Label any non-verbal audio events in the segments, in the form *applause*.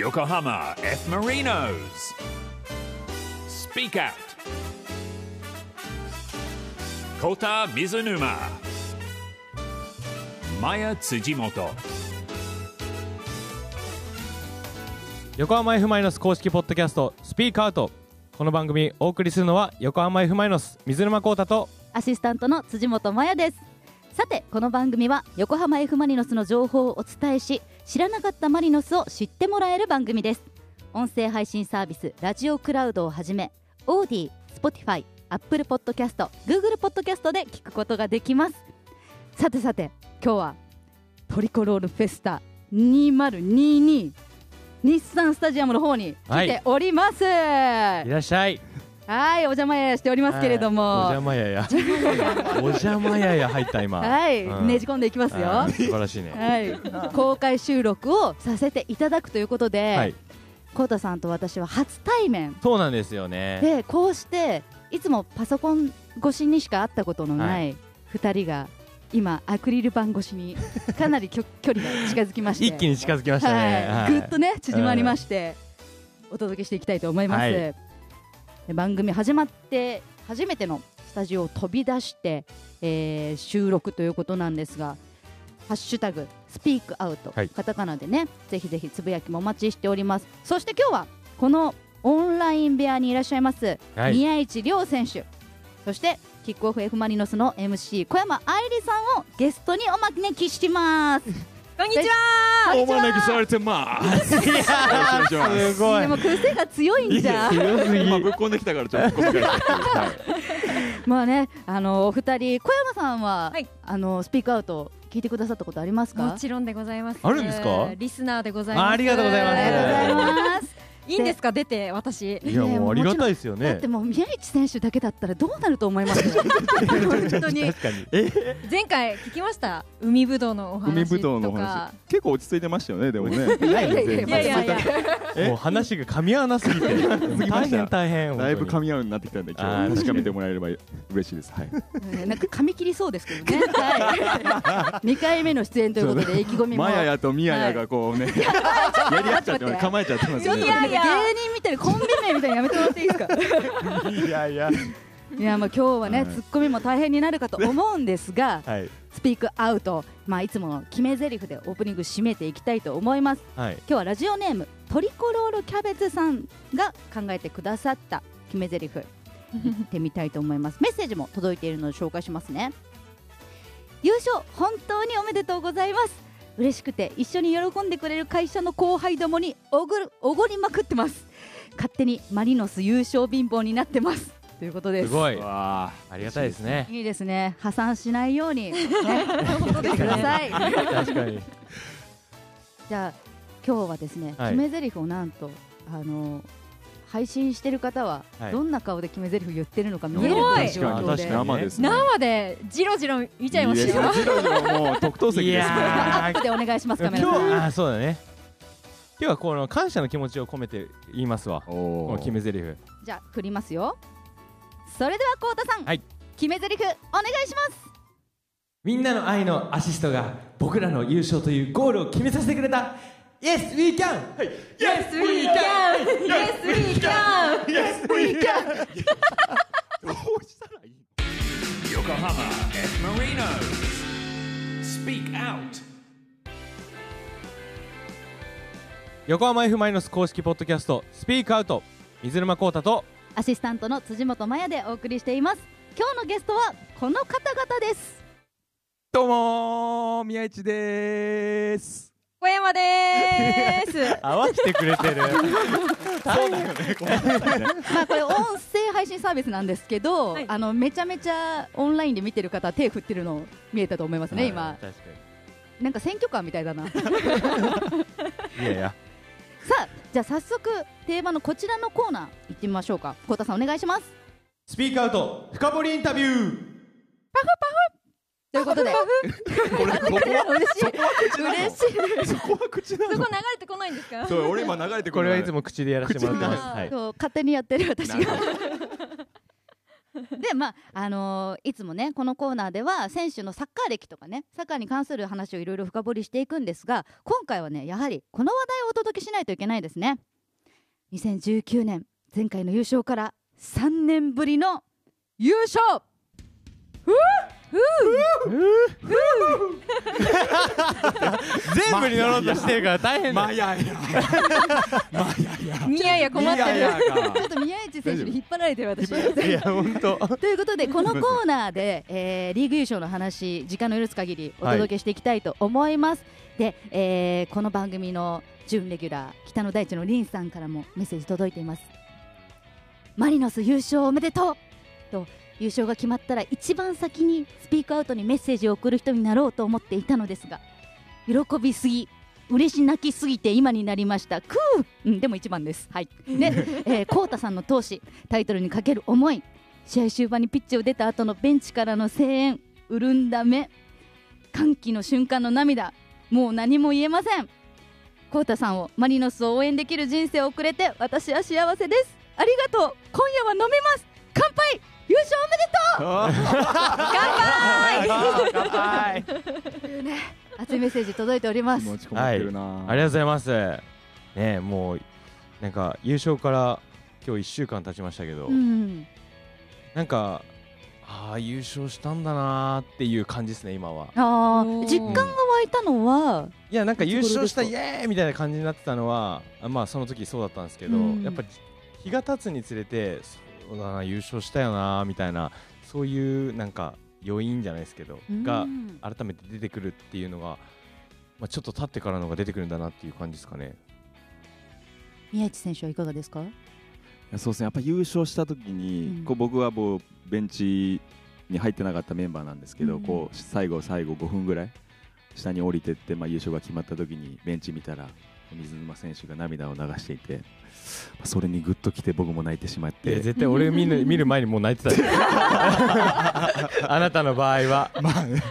Yokohama F. Marinos. Speak Out. Kota Mizunuma. Maya Tsujimoto. 横浜 F・ マイノス公式ポッドキャストスピークアウトこの番組お送りするのは横浜 F・ マイノス水沼宏太とアシスタントの辻本麻也ですさてこの番組は横浜 F・ マリノスの情報をお伝えし知らなかったマリノスを知ってもらえる番組です。音声配信サービスラジオクラウドをはじめオーディ、スポティファイ、アップルポッドキャスト、グーグルポッドキャストで聞くことができます。さてさて今日はトリコロールフェスタ2022日産スタジアムの方に来ております、いらっしゃいはい、お邪魔やしておりますけれども、はいお邪魔やや。*laughs* お邪魔やや入った今。はい、うん。ねじ込んでいきますよ。素晴らしいね。い、公開収録をさせていただくということで、はい。コウタさんと私は初対面。そうなんですよね。で、こうしていつもパソコン越しにしか会ったことのない二人が今アクリル板越しにかなりきょ距離が近づきまして、*laughs* 一気に近づきましたね。はい、ぐっとね縮まりまして、お届けしていきたいと思います、はい。で番組始まって初めてのスタジオを飛び出して、えー収録ということなんですが「ハッシュタグスピークアウト」はい。カタカナでねぜひぜひつぶやきもお待ちしております。そして今日はこのオンライン部屋にいらっしゃいます、はい。宮市亮選手。そしてキックオフ F・ マリノスの MC 小山愛理さんをゲストにお招きしますこんにちは。お招きされてます。いしますすごいでも癖が強いんじゃん強すぎまあぶっこんできたからちょっと *laughs* まあね、あのお二人、小山さんは、はいあのスピークアウト聞いてくださったことありますか？もちろんでございます。あるんですか？リスナーでございます。あありがとうございますありがとうござい。いいんですか？出て私。いやもうありがたいですよねだってもう宮市選手だけだったらどうなると思います？*laughs* 本当に。前回聞きました？海ぶどうのお話とか。海ぶどうのお話結構落ち着いてましたよねでもね *laughs* いやいやいやいやいやいや。もう話が噛み合わなすぎて大変大変だいぶ噛みみ合うようになってきたんで今日確かめてもらえれば嬉しいですはいうんなんか噛み切りそうですけどね。*laughs* はい。二回目の出演ということで意気込みも。マヤヤとミヤヤがこうねやり合っちゃって構えちゃってますよねちょっとなんか芸人みたいなコンビ名みたいにやめてもらっていいですか？いやいや。いやまあ今日はね、はいツッコミも大変になるかと思うんですが、*laughs* はい。スピークアウト、まあいつもの決め台詞でオープニング締めていきたいと思います。はい。今日はラジオネームトリコロールキャベツさんが考えてくださった決め台詞。言ってみたいと思います。*laughs* メッセージも届いているので紹介しますね。優勝本当におめでとうございます嬉しくて一緒に喜んでくれる会社の後輩どもにおごるおごりまくってます。勝手にマリノス優勝貧乏になってます。ということです。すごい。わありがたいですね。いいですね。破産しないように、ね、*laughs* してください。確かに。じゃあ今日はですね、はい。決め台詞をなんとあの配信してる方は、はい。どんな顔で決め台詞言ってるのか見える状況で。確かに生ですね。生でジロジロ見ちゃいましたジロジロもう特等席いですね。やアップでお願いしますカ今日メラさんあーそうだね。今日はこの感謝の気持ちを込めて言いますわ。こおの決め台詞じゃあ振りますよ。それではこうたさん、はい。決め台詞お願いします。みんなの愛のアシストが僕らの優勝というゴールを決めさせてくれた Yes, we can! Yes we can. Yes we can. Yes we can どうしたらいい Yokohama F. Marinos. Speak Out. 横浜 F・ マイノス公式ポッドキャストスピークアウト水沼宏太とアシスタントの辻本麻也でお送りしています今日のゲストはこの方々ですどうもー宮市でーす小山でーす。*laughs* 合わせてくれてる。そうだよねまあこれ音声配信サービスなんですけど、はい。あのめちゃめちゃオンラインで見てる方手振ってるの見えたと思いますね今。確かなんか選挙カーみたいだな。*laughs* いやいや。あじゃあ早速定番のこちらのコーナー行ってみましょうか。コウタさんお願いします。スピークアウト深掘りインタビューということで。これここは嬉しい。嬉しい。そこは口なの？そこ流れてこないんですか？そう俺今流れてこれはいつも口でやらせてもらってます。口はい。そう勝手にやってる私が。でまああのーいつもねこのコーナーでは選手のサッカー歴とかねサッカーに関する話をいろいろ深掘りしていくんですが今回はねやはりこの話題をお届けしないといけないですね。2019年前回の優勝から3年ぶりの優勝全部に乗ろう。としてるから大変だまややいやいや困ってるちょっと宮市選手に引っ張られてる私いや本当という。ことでこのコーナーで、えーリーグ優勝の話時間の許す限りお届けしていきたいと思います、で、えーこの番組の準レギュラー北の大地のリンさんからもメッセージ届いていますマリノス優勝おめでとう。と優勝が決まったら一番先にスピークアウトにメッセージを送る人になろうと思っていたのですが喜びすぎ嬉し泣きすぎて今になりました。クー、うん、でも一番です。はい。で、*laughs* えー、コウタさんの闘志タイトルにかける思い試合終盤にピッチを出た後のベンチからの声援潤んだ目歓喜の瞬間の涙もう何も言えません。コウタさんをマリノスを応援できる人生を送れて私は幸せです。ありがとう。今夜は飲めます乾杯優勝おめでとう。はいというね熱いメッセージ届いております。持ち込まってるな、ありがとうございます。ねもうなんか優勝から今日1週間経ちましたけど、うん。なんかああ優勝したんだなーっていう感じですね今は。あおー。ー実感が湧いたのはいやなんか優勝したイエーイみたいな感じになってたのはあまあその時そうだったんですけど、うん。やっぱり日が経つにつれてそうだな優勝したよなーみたいなそういうなんか余韻じゃないですけどが改めて出てくるっていうのが、まあ、ちょっと経ってからのが出てくるんだなっていう感じですかね。宮市選手はいかがですか？そうですね。やっぱ優勝した時に、うん。こう僕はもうベンチに入ってなかったメンバーなんですけど、うん。こう最後最後5分ぐらい下に降りてって、まあ、優勝が決まった時にベンチ見たら水沼選手が涙を流していてまあそれにグッときて僕も泣いてしまって。絶対俺見る *laughs* 見る前にもう泣いてたよ。あなたの場合は。まあね。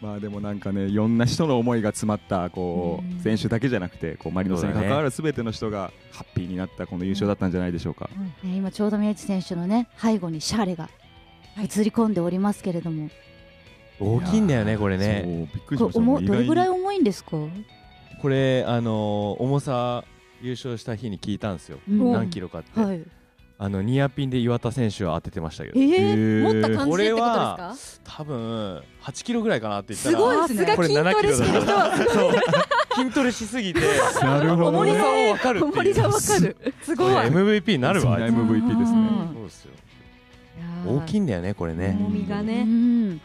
まあでもなんかねいろんな人の思いが詰まったこうん。う選手だけじゃなくてこうマリノスに関わるすべての人がハッピーになったこの優勝だったんじゃないでしょうか。えー今ちょうど宮市選手のね背後にシャーレが映り込んでおりますけれども、大きいんだよねこれね。どれぐらい重いんですか、これあのー重さ優勝した日に聞いたんですよ、うん。何キロかって、はい。あのニアピンで岩田選手は当ててましたけどえー、持った感じでってことですこれはか多分8キロぐらいかなって言ったら。すごいですねこれさすが筋トレしてる人。筋トレしすぎて。なるほど重りが分かるっていう。重りがわかる。すごい。MVP になるわ。MVP ですね。うん。そうですよ。大きいいんだよねこれね。重みがうねん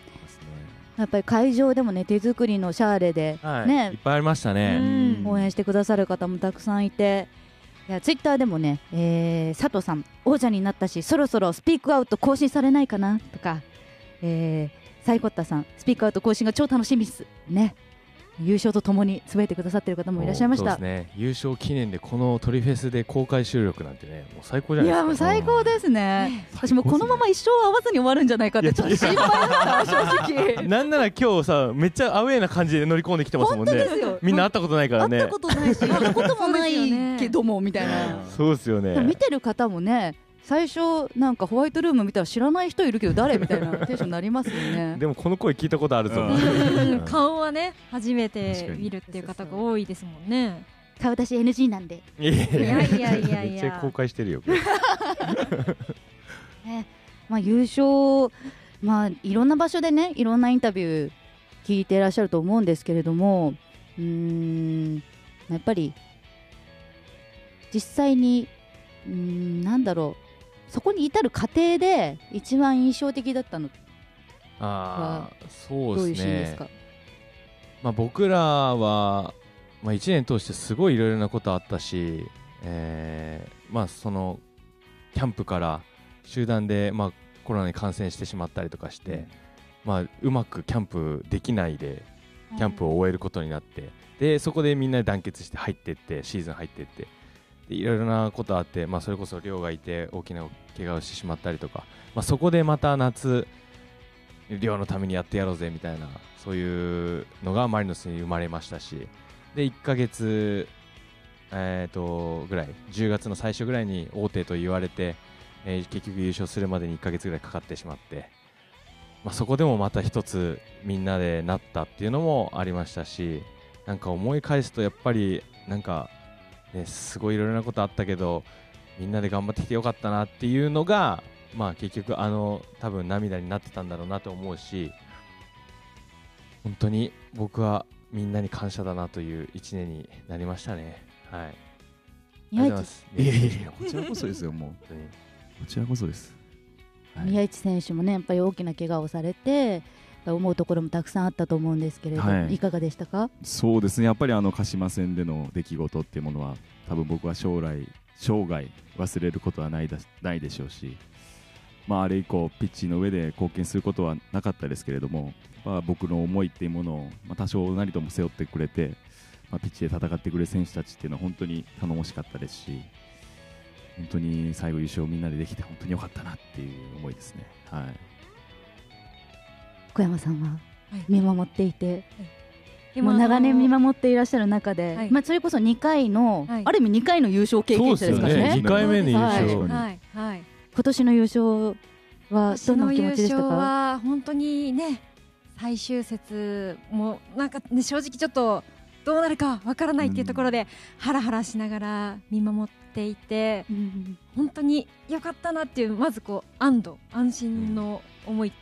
やっぱり会場でもね手作りのシャーレではい、ね。いっぱいありましたね、うん。応援してくださる方もたくさんいて。いやツイッターでもね、えー佐藤さん王者になったしそろそろスピークアウト更新されないかな？とか、えー、サイコッタさんスピークアウト更新が超楽しみっす。ね優勝とともにつぶやいてくださってる方もいらっしゃいました。そうですね。優勝記念でこのトリフェスで公開収録なんてねもう最高じゃいやもうないですか最高ですね。私もうこのまま一生会わずに終わるんじゃないかってちょっと心配な正直。*laughs* なんなら今日さめっちゃアウェーな感じで乗り込んできてますもんね。本当ですよ。みんな会ったことないからね。会ったことないし会ったこともないねけどもみたいな。そうですよね。見てる方もね最初なんかホワイトルーム見たら知らない人いるけど誰みたいな *laughs* テンションになりますよね。でもこの声聞いたことあるぞ。うん。うん。顔はね初めて見るっていう方が多いですもんね。顔出し NG なんで、いやいいや。いやいやいやめっちゃ公開してるよね *laughs* まあ、優勝、まあ、いろんな場所でねいろんなインタビュー聞いていらっしゃると思うんですけれどもうーんやっぱり実際にうーんなんだろうそこに至る過程で一番印象的だったのああそうどういうですねシーンですか？まあ、僕らは、まあ、1年通してすごいいろいろなことあったし、えーまあ、そのキャンプから集団で、まあ、コロナに感染してしまったりとかして、まあ、うまくキャンプできないでキャンプを終えることになってでそこでみんなで団結して入っていってシーズン入っていってでいろいろなことあって、まあ、それこそ亮がいて大きな怪我をしてしまったりとか、まあ、そこでまた夏亮のためにやってやろうぜみたいなそういうのがマリノスに生まれましたしで1ヶ月、えー、とぐらい10月の最初ぐらいに大手と言われてえー結局優勝するまでに1ヶ月ぐらいかかってしまって、まあ、そこでもまた一つみんなでなったっていうのもありましたしなんか思い返すとやっぱりなんか、ね、すごいいろいろなことあったけどみんなで頑張ってきてよかったなっていうのが、まあ、結局あの多分涙になってたんだろうなと思うし本当に僕はみんなに感謝だなという1年になりましたね。はい、ありがとうございます。いやいやいやこちらこそですよもう。本当に。こちらこそです、はい。宮市選手もねやっぱり大きな怪我をされて思うところもたくさんあったと思うんですけれど、はい。い、かがでしたか？そうですね。やっぱりあの鹿島戦での出来事っていうものは多分僕は将来生涯忘れることはないだないでしょうし、まあ、あれ以降ピッチの上で貢献することはなかったですけれども、まあ、僕の思いっていうものを、まあ、多少なりとも背負ってくれて、まあ、ピッチで戦ってくれる選手たちっていうのは本当に頼もしかったですし本当に最後優勝みんなでできて本当に良かったなっていう思いですね。はい小山さんははい。見守っていて、今もう長年見守っていらっしゃる中で、はい。まあ、それこそ2回の、はい。ある意味2回の優勝経験者ですからね。ね。二回目の優勝はい。はい。はい。今年の優勝はどんなお気持ちでした今年の優勝かは本当にね最終節もなんか、ね、正直ちょっとどうなるかわからないっていうところで、ハラハラしながら見守っていてうん本当に良かったなっていうまずこう安堵安心の思い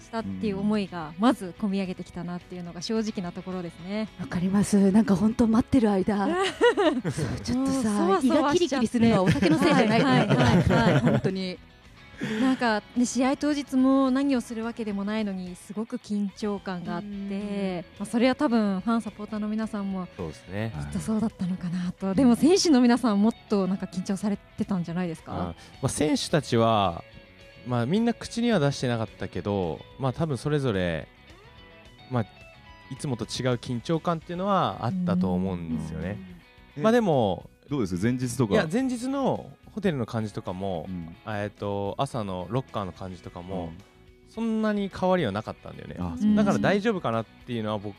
したっていう思いがまず込み上げてきたなっていうのが正直なところですね。わかります。なんか本当待ってる間。*laughs* ちょっとさ胃がキリキリするのはお酒のせいじゃないはいはい本当に。なんか、ね、試合当日も何をするわけでもないのにすごく緊張感があって、まあ、それは多分ファンサポーターの皆さんもそうですね。はいきっとそうだったのかなと、でも選手の皆さんはもっとなんか緊張されてたんじゃないですか？あまあ、選手たちは、まあ、みんな口には出してなかったけど、まあ、多分それぞれ、まあ、いつもと違う緊張感っていうのはあったと思うんですよね。うん。まあでもどうです？前日とか？いや前日のホテルの感じとかもう、ん。えっと朝のロッカーの感じとかも、そんなに変わりはなかったんだよね。だから大丈夫かなっていうのは僕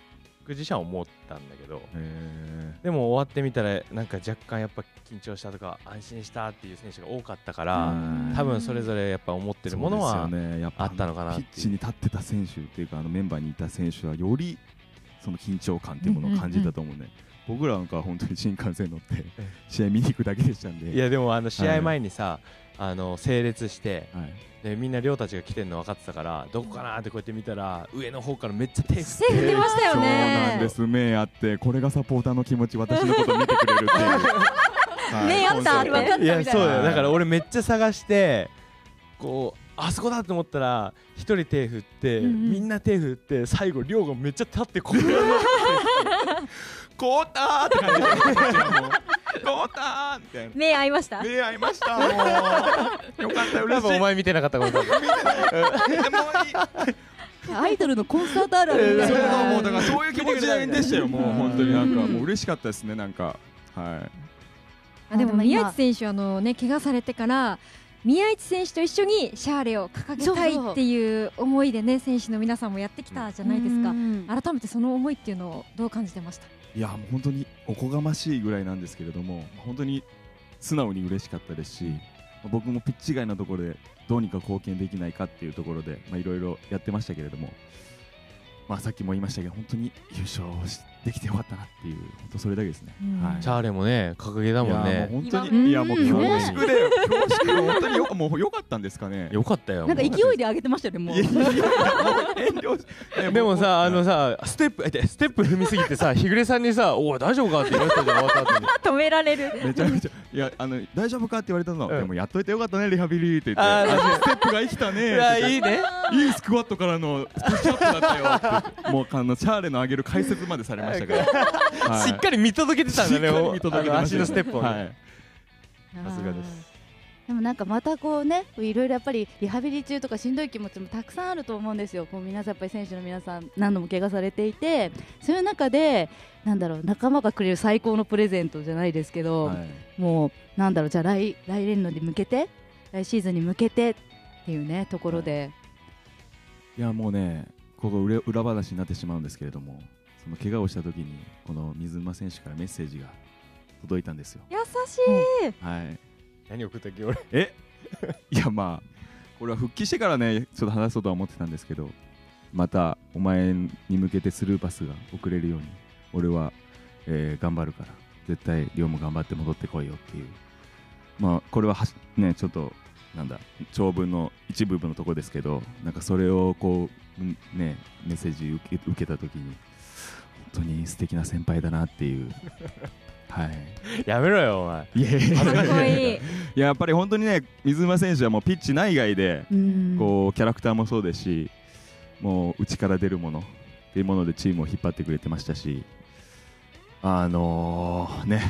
自身は思ったんだけど、へでも終わってみたらなんか若干やっぱ緊張したとか安心したっていう選手が多かったから、ー多分それぞれやっぱ思ってるものはあったのかなピッチに立ってた選手っていうかあのメンバーにいた選手はよりその緊張感っていうものを感じたと思うね、僕らなんかは本当に新幹線乗って試合見に行くだけでしたんで。いやでもあの試合前にさ、あの整列してはい、でみんな寮たちが来てるの分かってたからどこかなってこうやって見たら上の方からめっちゃ手振って手振ってましたよそうねなんです。目あってこれがサポーターの気持ち私のことを見てくれるっていう、*laughs* はい。目あったって本当にいやそうだよ。はいだから俺めっちゃ探してこうあそこだと思ったら一人手振って、うんうん。みんな手振って最後亮がめっちゃ立ってこうやって *laughs* こうたーって感じで *laughs* こっちはもうこうたーみたいな。目合いました？目合いました *laughs* もう。よかった多嬉しい。分お前見てなかったことだ *laughs* でもいい。アイドルのコンサートあるあるみたいそうなもうだからそういう気持ちでしたよもう本当に。なんかもう嬉しかったですねなんか。はい。あでも宮市選手あのね怪我されてから宮市選手と一緒にシャーレを掲げたいっていう思いでね選手の皆さんもやってきたじゃないですか。うん。改めてその思いっていうのをどう感じてました？いや本当におこがましいぐらいなんですけれども本当に素直に嬉しかったですし僕もピッチ外のところでどうにか貢献できないかっていうところでいろいろやってましたけれどもまあさっきも言いましたけど本当に優勝できてよかったなっていう本当それだけですね、うん。はい。チャーレもね掲げたもんいやね。もう本当うん。にいやもう恐ね。縮だよ。恐縮。本当によもう良かったんですかね。よかったよ。なんか勢いで上げてましたよねもう。でもうさあのさステップえステップ踏みすぎてさ *laughs* 日暮さんにさ「おい大丈夫か?」って言われたじゃん終わった後に。止められる。めちゃめちゃ。いやあの大丈夫かって言われたの、うん。でもやっといてよかったねリハビリって言って。ステップが生きたねいいいね。いいスクワットからのプッシュアップだったよもうあのチャーレの上げる解説までされましたはい。しっかり見届けてたんだね。足のステップをね。はい。さすがです。でもなんかまたこうねいろいろやっぱりリハビリ中とかしんどい気持ちもたくさんあると思うんですよ、こう皆さんやっぱり選手の皆さん何度も怪我されていて。そういう中でなんだろう仲間がくれる最高のプレゼントじゃないですけど、はい。もうなんだろうじゃあ来来年度に向けて来シーズンに向けてっていうねところで、いやもうねここ裏裏話になってしまうんですけれどもその怪我をした時にこの水沼選手からメッセージが届いたんですよ。優しい。はい。何送ったっけ俺？え？*laughs* いやまあこれは復帰してからねちょっと話そうとは思ってたんですけどまたお前に向けてスルーパスが送れるように俺は、えー頑張るから絶対亮も頑張って戻ってこいよっていう。まあこれははしねちょっとなんだ長文の一部分のところですけどなんかそれをこううんねメッセージ受け受けた時に本当に素敵な先輩だなっていう。*laughs* はい。やめろよお前。いやいやっぱり本当にね水沼選手はもうピッチ内外でうん。こうキャラクターもそうですしもう内から出るものっていうものでチームを引っ張ってくれてましたしあのー、ね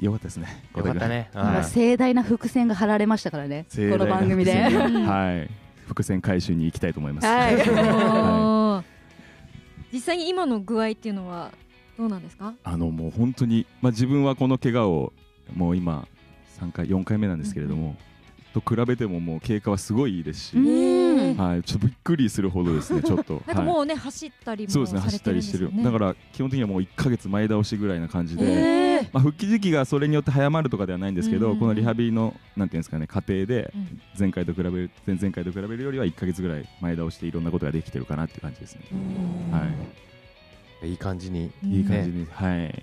よかったですね。よかったね。はい。盛大な伏線が張られましたからね。この番組で。伏線がはい。伏線回収に行きたいと思います。はい実際に今の具合っていうのはどうなんですか？あのもう本当に、まあ、自分はこの怪我をもう今3回4回目なんですけれども、と比べてももう経過はすごいいいですし、うん。はい、ちょっとびっくりするほどですねちょっと。なんかはい。もうね走ったりもそうですね走ったりしてる。だから基本的にはもう1か月前倒しぐらいな感じで、えーまあ、復帰時期がそれによって早まるとかではないんですけど、うんこのリハビリのなんていうんですかね過程でうん。前回と比べる前々回と比べるよりは1か月ぐらい前倒していろんなことができてるかなっていう感じですね、はい。い感じに。いいい感じに、はい。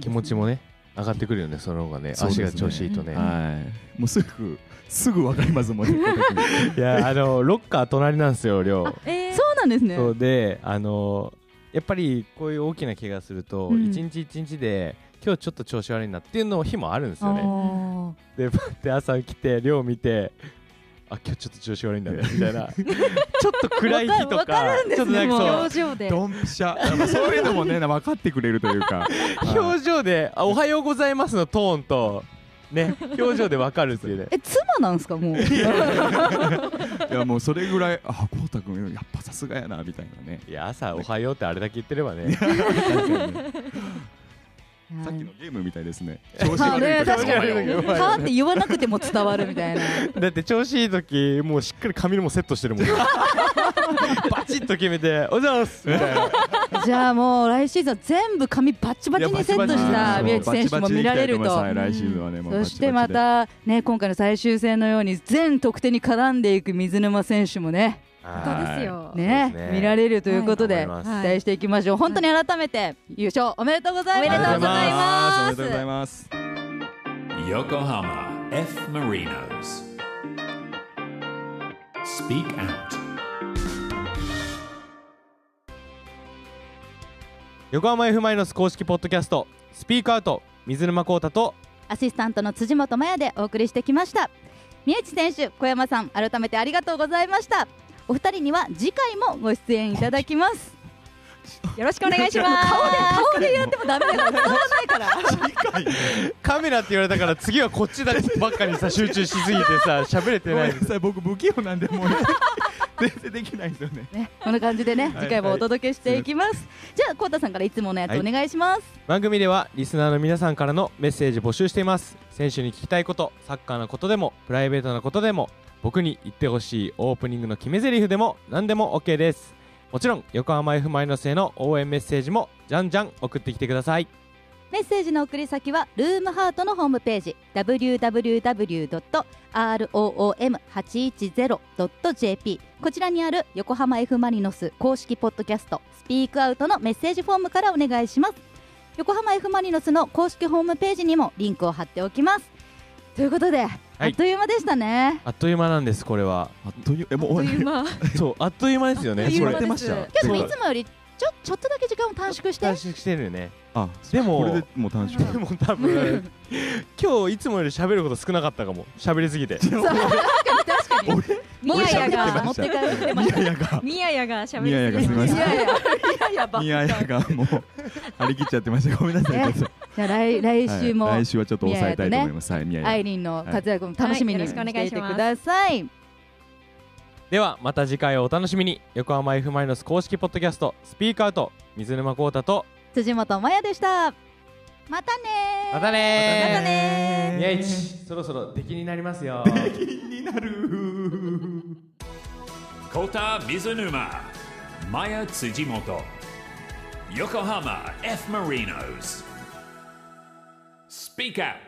気持ちもね上がってくるよねその方がね。足が調子いいとね。はい。もうすぐすぐわかりますもんね。*laughs* いやあのロッカー隣なんですよ亮えー。そうなんですね。そうであのやっぱりこういう大きな怪我するとうん。一日一日で今日ちょっと調子悪いなっていうの日もあるんですよね。あでパッて朝起きて亮見てあ今日ちょっと調子悪いんだねみたいな。*laughs* ちょっと暗い日とわかかるんですねちょっとなんかそう表情で。ドンピシャ。まあそういうのもね分かってくれるというか。*laughs* 表情で「あおはようございます」のトーンとね表情でわかるっていうね。ーえ妻なんですかもう？いやもうそれぐらいあこうたくんやっぱさすがやなみたいなね。いや朝「おはよう」ってあれだけ言ってればね。*laughs* さっきのゲームみたいですね。調子悪い時確かに。おはって言わなくても伝わるみたいな。だって調子いい時もうしっかり髪のもセットしてるもん。*laughs* バチッと決めて「おはようございます」みたいな *laughs* じゃあもう来シーズンは全部髪バッチバチにセットした宮内選手も見られると。そしてまたね今回の最終戦のように全得点に絡んでいく水沼選手もね。本当ですよ。ねね。見られるということで、はい。期待していきましょう、本当に改めて優勝おめでとうございます。おめでとうございます。おめでとうございます。Yokohama F. Marinos. Speak Out. 横浜 F・ マイノス公式ポッドキャストスピークアウト水沼宏太とアシスタントの辻本麻也でお送りしてきました。宮内選手小山さん改めてありがとうございました。お二人には次回もご出演いただきます。*laughs* よろしくお願いします。顔で顔でやってもダメだから。伝わらないからカメラって言われたから次はこっちだけばっかにさ集中しすぎてさ喋れてごない。めんなさい。僕不器用なんでもう全然できないんですよね。ね、*laughs* こんな感じでね、次回もお届けしていきます。じゃあ、こうたさんからいつものやつお願いします。番組ではリスナーの皆さんからのメッセージ募集しています。選手に聞きたいことサッカーのことでもプライベートなことでも僕に言ってほしいオープニングの決め台詞でも何でも OK です。もちろん横浜 F・ マイノスへの応援メッセージもじゃんじゃん送ってきてくださいメッセージの送り先はルームハートのホームページ www.room810.jp こちらにある横浜 F・ マリノス公式ポッドキャストスピークアウトのメッセージフォームからお願いします。横浜 F・ マリノスの公式ホームページにもリンクを貼っておきます。ということで、あっという間でしたね。あっという間なんですこれは。あっというえもうという間。*laughs* そうあっという間ですよね。あっという間これ。ですけどそう。いつもよりちょちょっとだけ時間を短縮して。短縮してるよねあでもこれでもう短縮でも多分 *laughs* 今日いつもより喋ること少なかったかも。喋りすぎて。そう。確かに確かに。ミヤヤが持って帰ってました。ミヤヤがミヤヤが喋りミヤヤがすみません。いやいやいやいやば。ミヤヤがもう張り切っちゃってました。ごめんなさい。じゃあ来来週も、とはい。来週はちょっと抑えたいと思います。はいミヤヤアイリンの活躍も楽しみにはいしよろしくお願いします。ていてください。ではまた次回をお楽しみに。横浜 F・ マイノス公式ポッドキャストスピークアウト水沼宏太と辻本麻也でした。またねまたねまたねそろそろ敵になりますよ。敵になる。コータ水沼。麻也辻元。横浜 F・ マリノススピーカー